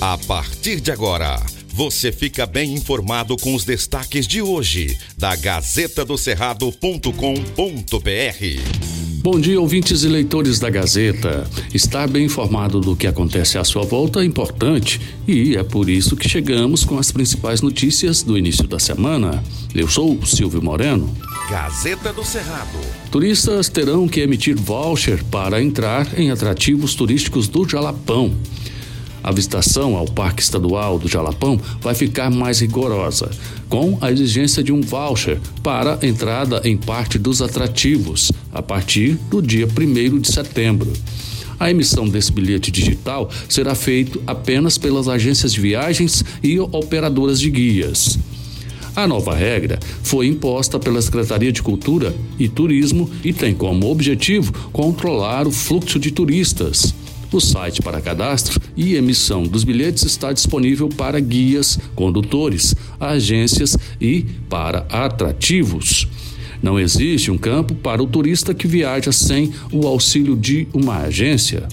A partir de agora, você fica bem informado com os destaques de hoje da Gazeta do Cerrado.com.br. Bom dia, ouvintes e leitores da Gazeta. Estar bem informado do que acontece à sua volta é importante e é por isso que chegamos com as principais notícias do início da semana. Eu sou Silvio Moreno. Gazeta do Cerrado. Turistas terão que emitir voucher para entrar em atrativos turísticos do Jalapão. A visitação ao Parque Estadual do Jalapão vai ficar mais rigorosa, com a exigência de um voucher para entrada em parte dos atrativos, a partir do dia 1 de setembro. A emissão desse bilhete digital será feita apenas pelas agências de viagens e operadoras de guias. A nova regra foi imposta pela Secretaria de Cultura e Turismo e tem como objetivo controlar o fluxo de turistas. O site para cadastro e emissão dos bilhetes está disponível para guias, condutores, agências e para atrativos. Não existe um campo para o turista que viaja sem o auxílio de uma agência.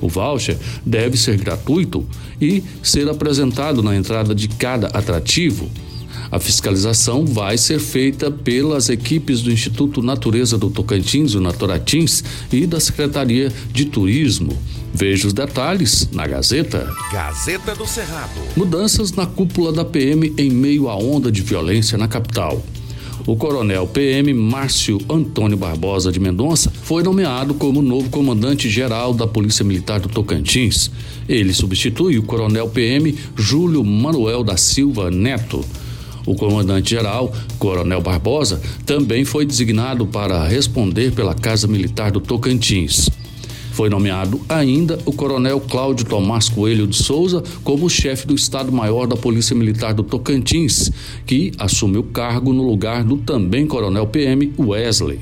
O voucher deve ser gratuito e ser apresentado na entrada de cada atrativo. A fiscalização vai ser feita pelas equipes do Instituto Natureza do Tocantins, o Naturatins, e da Secretaria de Turismo. Veja os detalhes na Gazeta. Gazeta do Cerrado. Mudanças na cúpula da PM em meio à onda de violência na capital. O coronel PM Márcio Antônio Barbosa de Mendonça foi nomeado como novo comandante-geral da Polícia Militar do Tocantins. Ele substitui o coronel PM Júlio Manuel da Silva Neto. O comandante-geral, Coronel Barbosa, também foi designado para responder pela Casa Militar do Tocantins. Foi nomeado ainda o Coronel Cláudio Tomás Coelho de Souza como chefe do Estado-Maior da Polícia Militar do Tocantins, que assume o cargo no lugar do também Coronel PM Wesley.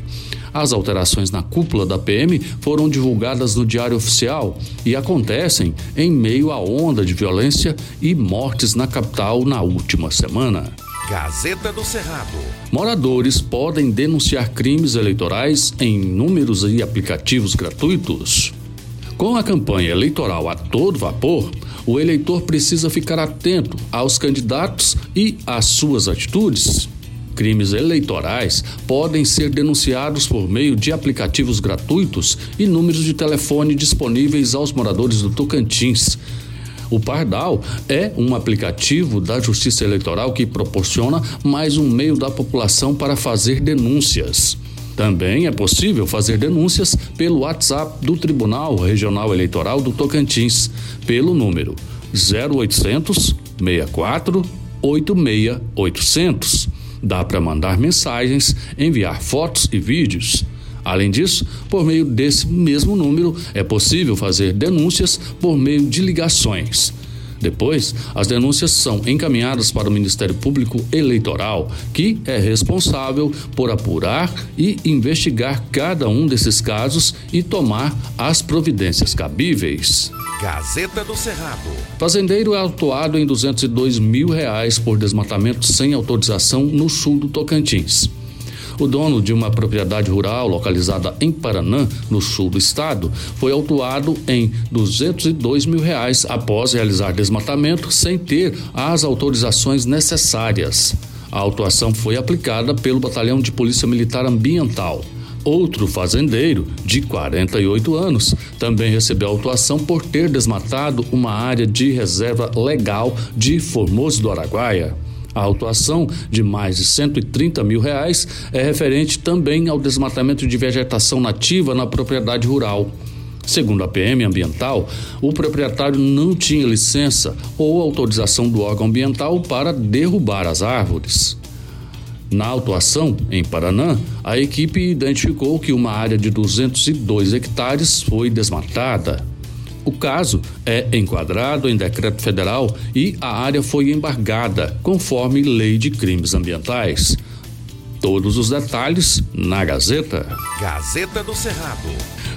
As alterações na cúpula da PM foram divulgadas no Diário Oficial e acontecem em meio à onda de violência e mortes na capital na última semana. Gazeta do Cerrado. Moradores podem denunciar crimes eleitorais em números e aplicativos gratuitos. Com a campanha eleitoral a todo vapor, o eleitor precisa ficar atento aos candidatos e às suas atitudes. Crimes eleitorais podem ser denunciados por meio de aplicativos gratuitos e números de telefone disponíveis aos moradores do Tocantins. O Pardal é um aplicativo da Justiça Eleitoral que proporciona mais um meio da população para fazer denúncias. Também é possível fazer denúncias pelo WhatsApp do Tribunal Regional Eleitoral do Tocantins, pelo número 0800 64 86 800. Dá para mandar mensagens, enviar fotos e vídeos. Além disso, por meio desse mesmo número, é possível fazer denúncias por meio de ligações. Depois, as denúncias são encaminhadas para o Ministério Público Eleitoral, que é responsável por apurar e investigar cada um desses casos e tomar as providências cabíveis. Gazeta do Cerrado. Fazendeiro é autuado em 202 mil reais por desmatamento sem autorização no sul do Tocantins. O dono de uma propriedade rural localizada em Paranã, no sul do estado, foi autuado em 202 mil reais após realizar desmatamento sem ter as autorizações necessárias. A autuação foi aplicada pelo Batalhão de Polícia Militar Ambiental. Outro fazendeiro, de 48 anos, também recebeu autuação por ter desmatado uma área de reserva legal de Formoso do Araguaia. A autuação de mais de 130 mil reais é referente também ao desmatamento de vegetação nativa na propriedade rural. Segundo a PM Ambiental, o proprietário não tinha licença ou autorização do órgão ambiental para derrubar as árvores. Na autuação, em Paraná, a equipe identificou que uma área de 202 hectares foi desmatada. O caso é enquadrado em decreto federal e a área foi embargada, conforme lei de crimes ambientais. Todos os detalhes na Gazeta. Gazeta do Cerrado.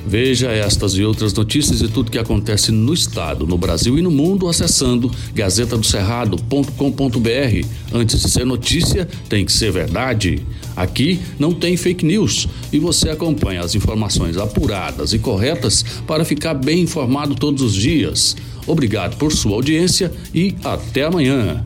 Veja estas e outras notícias e tudo que acontece no estado, no Brasil e no mundo acessando gazetadocerrado.com.br. Antes de ser notícia, tem que ser verdade. Aqui não tem fake news e você acompanha as informações apuradas e corretas para ficar bem informado todos os dias. Obrigado por sua audiência e até amanhã.